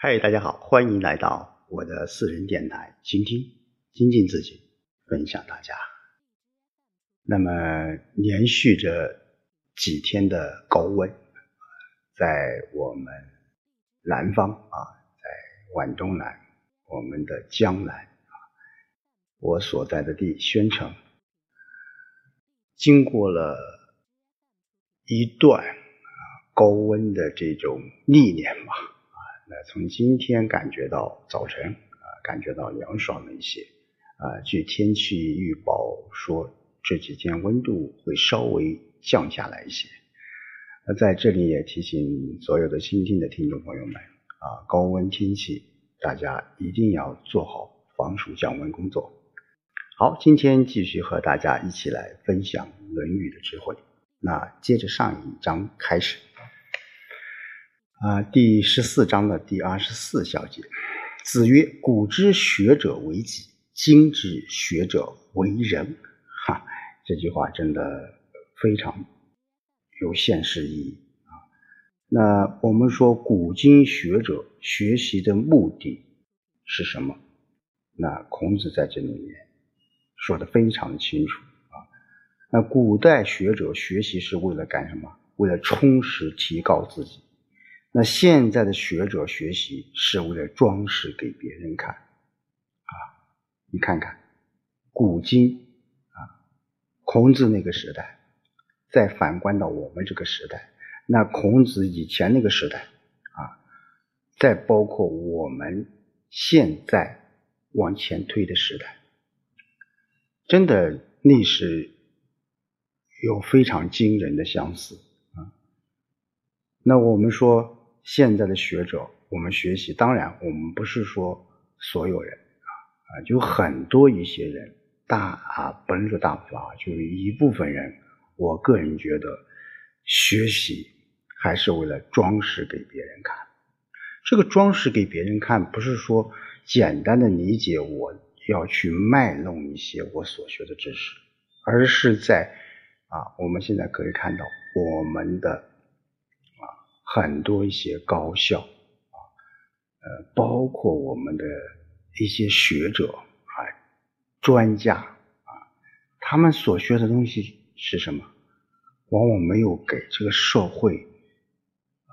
嗨，大家好，欢迎来到我的私人电台，倾听、精进自己，分享大家。那么，连续着几天的高温，在我们南方啊，在皖东南，我们的江南啊，我所在的地宣城，经过了一段啊高温的这种历练吧。那从今天感觉到早晨啊，感觉到凉爽了一些啊。据天气预报说，这几天温度会稍微降下来一些。那在这里也提醒所有的倾听的听众朋友们啊，高温天气大家一定要做好防暑降温工作。好，今天继续和大家一起来分享《论语》的智慧。那接着上一章开始。啊，第十四章的第二十四小节，子曰：“古之学者为己，今之学者为人。”哈，这句话真的非常有现实意义啊。那我们说，古今学者学习的目的是什么？那孔子在这里面说的非常的清楚啊。那古代学者学习是为了干什么？为了充实、提高自己。那现在的学者学习是为了装饰给别人看，啊，你看看，古今啊，孔子那个时代，再反观到我们这个时代，那孔子以前那个时代啊，再包括我们现在往前推的时代，真的历史有非常惊人的相似啊。那我们说。现在的学者，我们学习，当然我们不是说所有人啊啊，就很多一些人，大啊不能说大部分啊，就一部分人，我个人觉得学习还是为了装饰给别人看。这个装饰给别人看，不是说简单的理解我要去卖弄一些我所学的知识，而是在啊，我们现在可以看到我们的。很多一些高校啊，呃，包括我们的一些学者啊、专家啊，他们所学的东西是什么？往往没有给这个社会啊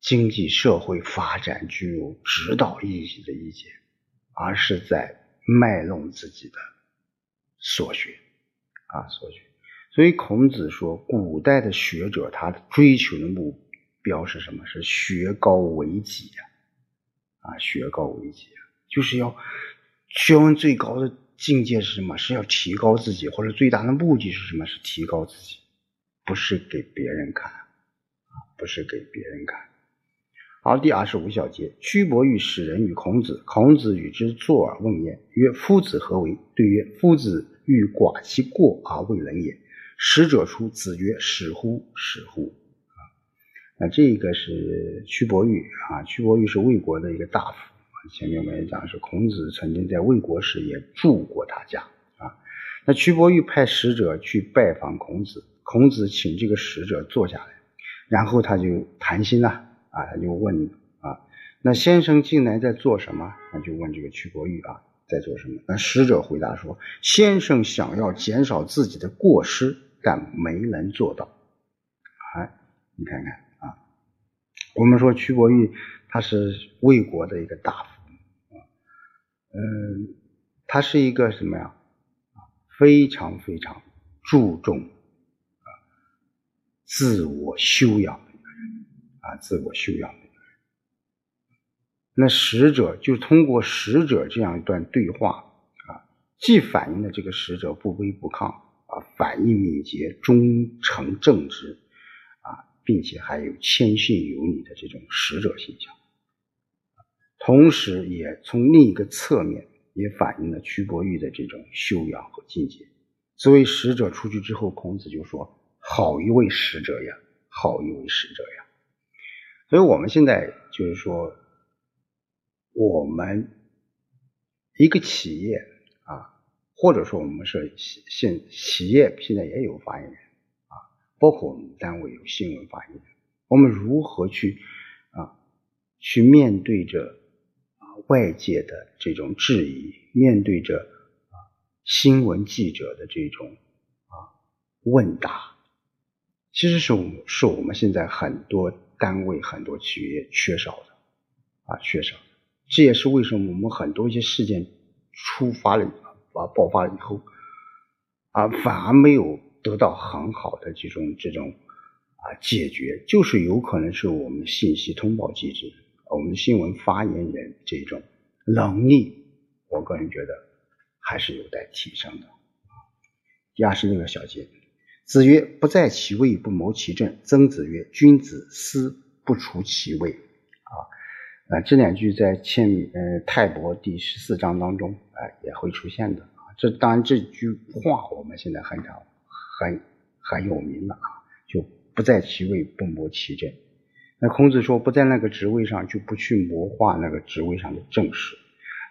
经济社会发展具有指导意义的意见，而是在卖弄自己的所学啊所学。所以孔子说，古代的学者他追求的目标是什么？是学高为己呀！啊，学高为己，就是要学问最高的境界是什么？是要提高自己，或者最大的目的是什么？是提高自己，不是给别人看啊，不是给别人看。好，第二十五小节，屈伯玉使人与孔子，孔子与之坐而问焉，曰：“夫子何为？”对曰：“夫子欲寡其过而未能也。”使者出，子曰：“使乎！使乎！”啊，那这个是屈伯玉啊。屈伯玉是魏国的一个大夫。前面我们也讲是孔子曾经在魏国时也住过他家啊。那屈伯玉派使者去拜访孔子，孔子请这个使者坐下来，然后他就谈心了啊，他就问啊，那先生近来在做什么？那就问这个屈伯玉啊。在做什么？那使者回答说：“先生想要减少自己的过失，但没能做到。”哎，你看看啊，我们说屈伯玉他是魏国的一个大夫啊，嗯，他是一个什么呀？非常非常注重自我修养的一个人啊，自我修养的一个人。那使者就通过使者这样一段对话啊，既反映了这个使者不卑不亢啊，反应敏捷、忠诚正直啊，并且还有谦逊有礼的这种使者形象，同时也从另一个侧面也反映了屈伯玉的这种修养和境界。所以使者出去之后，孔子就说：“好一位使者呀，好一位使者呀。”所以我们现在就是说。我们一个企业，或者说我们是现企业现在也有发言人啊，包括我们单位有新闻发言人，我们如何去啊去面对着啊外界的这种质疑，面对着啊新闻记者的这种啊问答，其实是我们是我们现在很多单位、很多企业缺少的啊缺少。这也是为什么我们很多一些事件出发了啊爆发了以后啊反而没有得到很好的这种这种啊解决，就是有可能是我们信息通报机制。我们的新闻发言人这种能力，我个人觉得还是有待提升的。第二十六个小节，子曰：“不在其位，不谋其政。”曾子曰：“君子思不除其位。”啊，这两句在千呃泰伯第十四章当中啊也会出现的啊。这当然这句话我们现在很常很很有名了啊，就不在其位，不谋其政。那孔子说不在那个职位上，就不去谋划那个职位上的政事。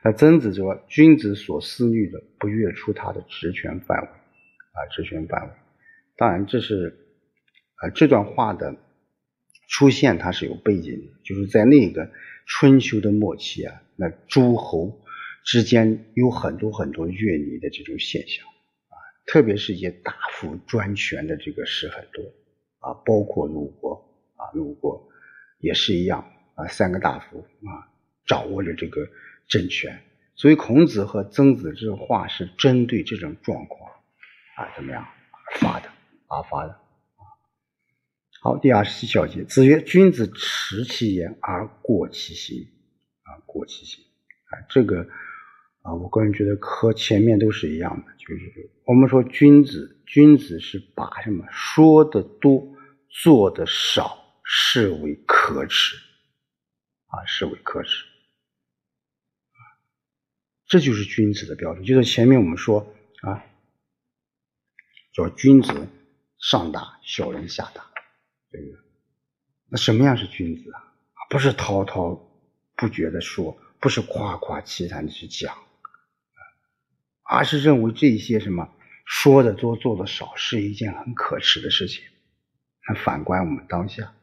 那曾子说，君子所思虑的不越出他的职权范围啊，职权范围。当然，这是啊这段话的出现，它是有背景的，就是在那个春秋的末期啊，那诸侯之间有很多很多越礼的这种现象啊，特别是一些大夫专权的这个事很多啊，包括鲁国啊，鲁国。也是一样啊，三个大夫啊，掌握着这个政权，所以孔子和曾子这话是针对这种状况啊，怎么样而发的而发的。好，第二十七小节，子曰：“君子持其言而过其行啊，过其行啊。”这个啊，我个人觉得和前面都是一样的，就是我们说君子，君子是把什么说的多，做的少。视为可耻啊，视为可耻这就是君子的标准。就是前面我们说啊，叫君子上达，小人下达，对不对？那什么样是君子啊？不是滔滔不绝的说，不是夸夸其谈的去讲，而是认为这些什么说的多，做的少，是一件很可耻的事情。那反观我们当下。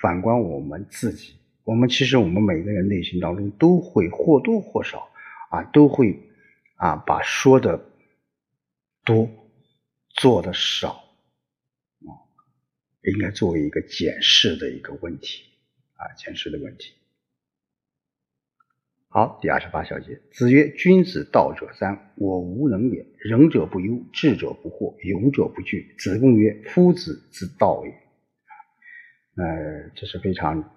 反观我们自己，我们其实我们每个人内心当中都会或多或少啊，都会啊把说的多做的少，应该作为一个检视的一个问题啊，检视的问题。好，第二十八小节，子曰：“君子道者三，我无能也。仁者不忧，智者不惑，勇者不惧。”子贡曰：“夫子之道也。”呃，这是非常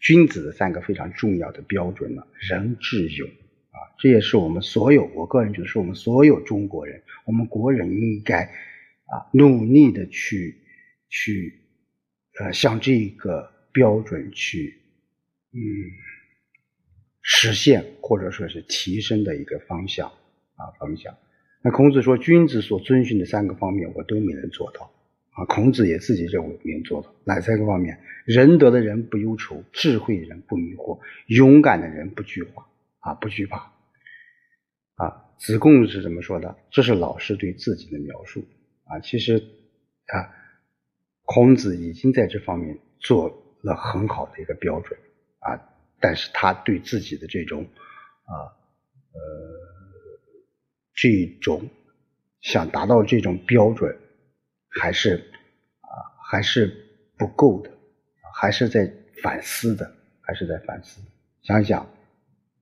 君子的三个非常重要的标准了，仁、智、勇啊，这也是我们所有，我个人觉得是我们所有中国人，我们国人应该啊努力的去去呃向这个标准去嗯实现或者说是提升的一个方向啊方向。那孔子说，君子所遵循的三个方面，我都没能做到。啊，孔子也自己认为没做到哪三个方面？仁德的人不忧愁，智慧的人不迷惑，勇敢的人不惧怕啊，不惧怕。啊，子贡是怎么说的？这是老师对自己的描述啊。其实啊，孔子已经在这方面做了很好的一个标准啊，但是他对自己的这种啊呃这种想达到这种标准。还是啊，还是不够的，还是在反思的，还是在反思。想想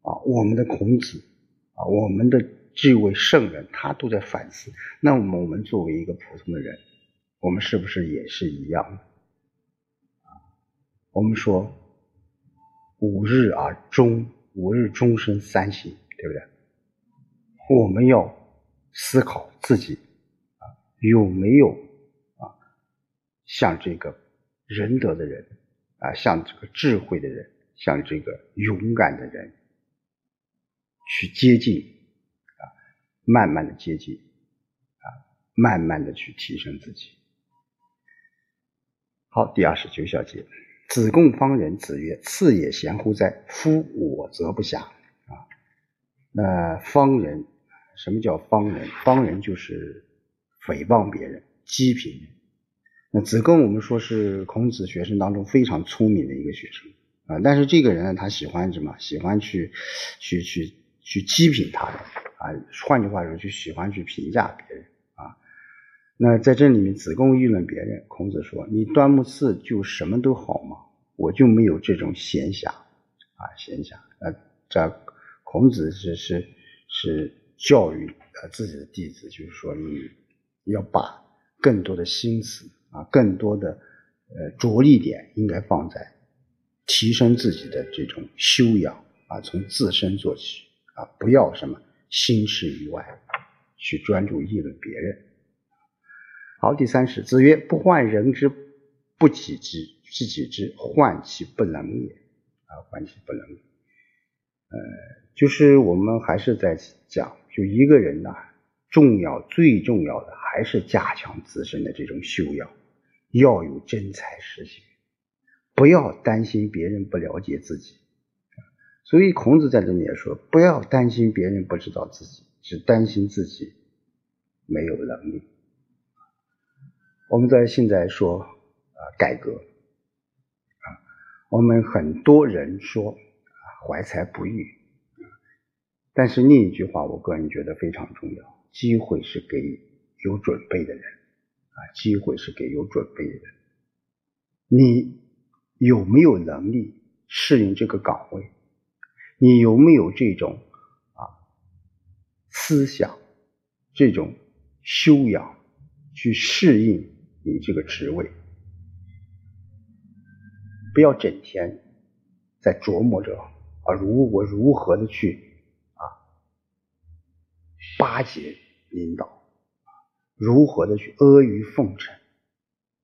啊，我们的孔子啊，我们的这位圣人，他都在反思。那么我们作为一个普通的人，我们是不是也是一样的？我们说五日而终，五日终身三省，对不对？我们要思考自己啊，有没有啊？像这个仁德的人啊，像这个智慧的人，像这个勇敢的人，去接近啊，慢慢的接近啊，慢慢的去提升自己。好，第二十九小节，子贡方人，子曰：“次也贤乎哉？夫我则不暇。”啊，那方人，什么叫方人？方人就是诽谤别人、讥评人。那子贡，我们说是孔子学生当中非常聪明的一个学生啊，但是这个人呢，他喜欢什么？喜欢去去去去批评他人啊，换句话说，就喜欢去评价别人。那在这里面，子贡议论别人，孔子说：“你端木赐就什么都好吗？我就没有这种闲暇啊，闲暇。”那这孔子是是是教育呃自己的弟子，就是说你要把更多的心思啊，更多的呃着力点应该放在。提升自己的这种修养啊，从自身做起啊，不要什么心事于外，去专注议论别人。好，第三是子曰：“不患人之不己知，知己知，患其不能也。”啊，患其不能。呃，就是我们还是在讲，就一个人呐，重要最重要的还是加强自身的这种修养，要有真才实学。不要担心别人不了解自己，所以孔子在这里也说，不要担心别人不知道自己，只担心自己没有能力。我们在现在说啊改革啊，我们很多人说怀才不遇，但是另一句话，我个人觉得非常重要，机会是给有准备的人啊，机会是给有准备的人，你。有没有能力适应这个岗位？你有没有这种啊思想、这种修养去适应你这个职位？不要整天在琢磨着啊，如我如何的去啊巴结领导，如何的去阿谀奉承。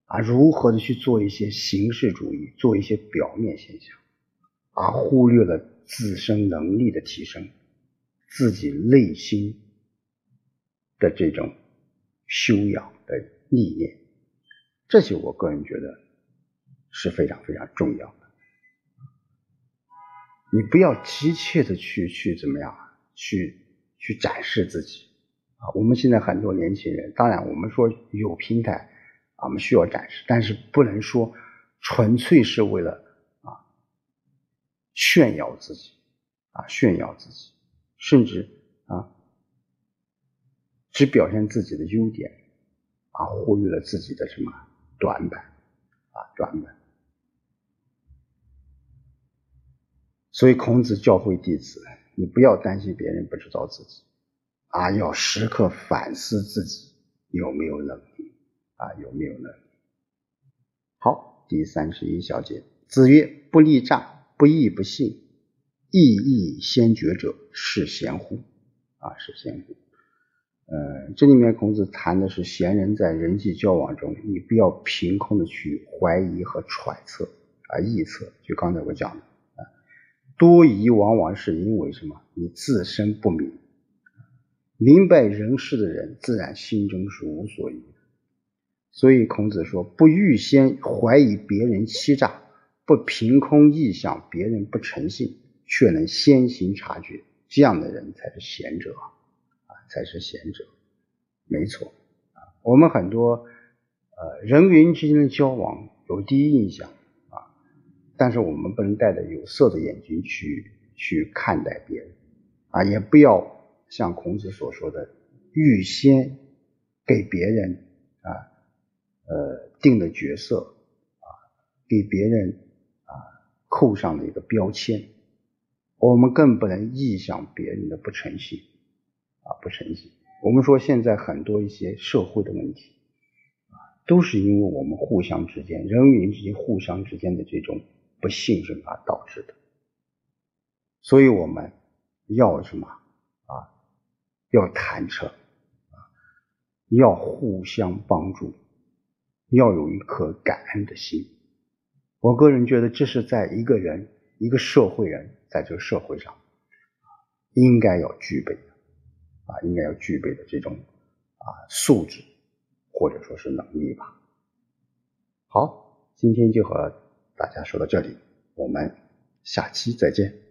啊，如何的去做一些形式主义，做一些表面现象，而忽略了自身能力的提升，自己内心的这种修养的历练，这些我个人觉得是非常非常重要的。你不要急切的去去怎么样，去去展示自己啊！我们现在很多年轻人，当然我们说有平台。啊，我们需要展示，但是不能说纯粹是为了啊炫耀自己啊炫耀自己，甚至啊只表现自己的优点，啊忽略了自己的什么短板啊短板。所以孔子教会弟子，你不要担心别人不知道自己，啊要时刻反思自己有没有能力。啊，有没有能力？好，第三十一小节，子曰：“不立诈，不义不信，义义先觉者，是贤乎？”啊，是贤乎。呃，这里面孔子谈的是贤人在人际交往中，你不要凭空的去怀疑和揣测啊，臆测。就刚才我讲的啊，多疑往往是因为什么？你自身不明，明白人事的人，自然心中是无所疑。所以孔子说：“不预先怀疑别人欺诈，不凭空臆想别人不诚信，却能先行察觉，这样的人才是贤者，才是贤者。没错啊，我们很多呃人与人之间的交往有第一印象啊，但是我们不能带着有色的眼睛去去看待别人啊，也不要像孔子所说的预先给别人啊。”呃，定的角色啊，给别人啊扣上了一个标签，我们更不能臆想别人的不诚信啊，不诚信。我们说现在很多一些社会的问题啊，都是因为我们互相之间人与人之间互相之间的这种不信任而导致的。所以我们要什么啊？要坦诚啊，要互相帮助。要有一颗感恩的心，我个人觉得这是在一个人、一个社会人在这个社会上应该要具备啊，应该要具备的这种啊素质或者说是能力吧。好，今天就和大家说到这里，我们下期再见。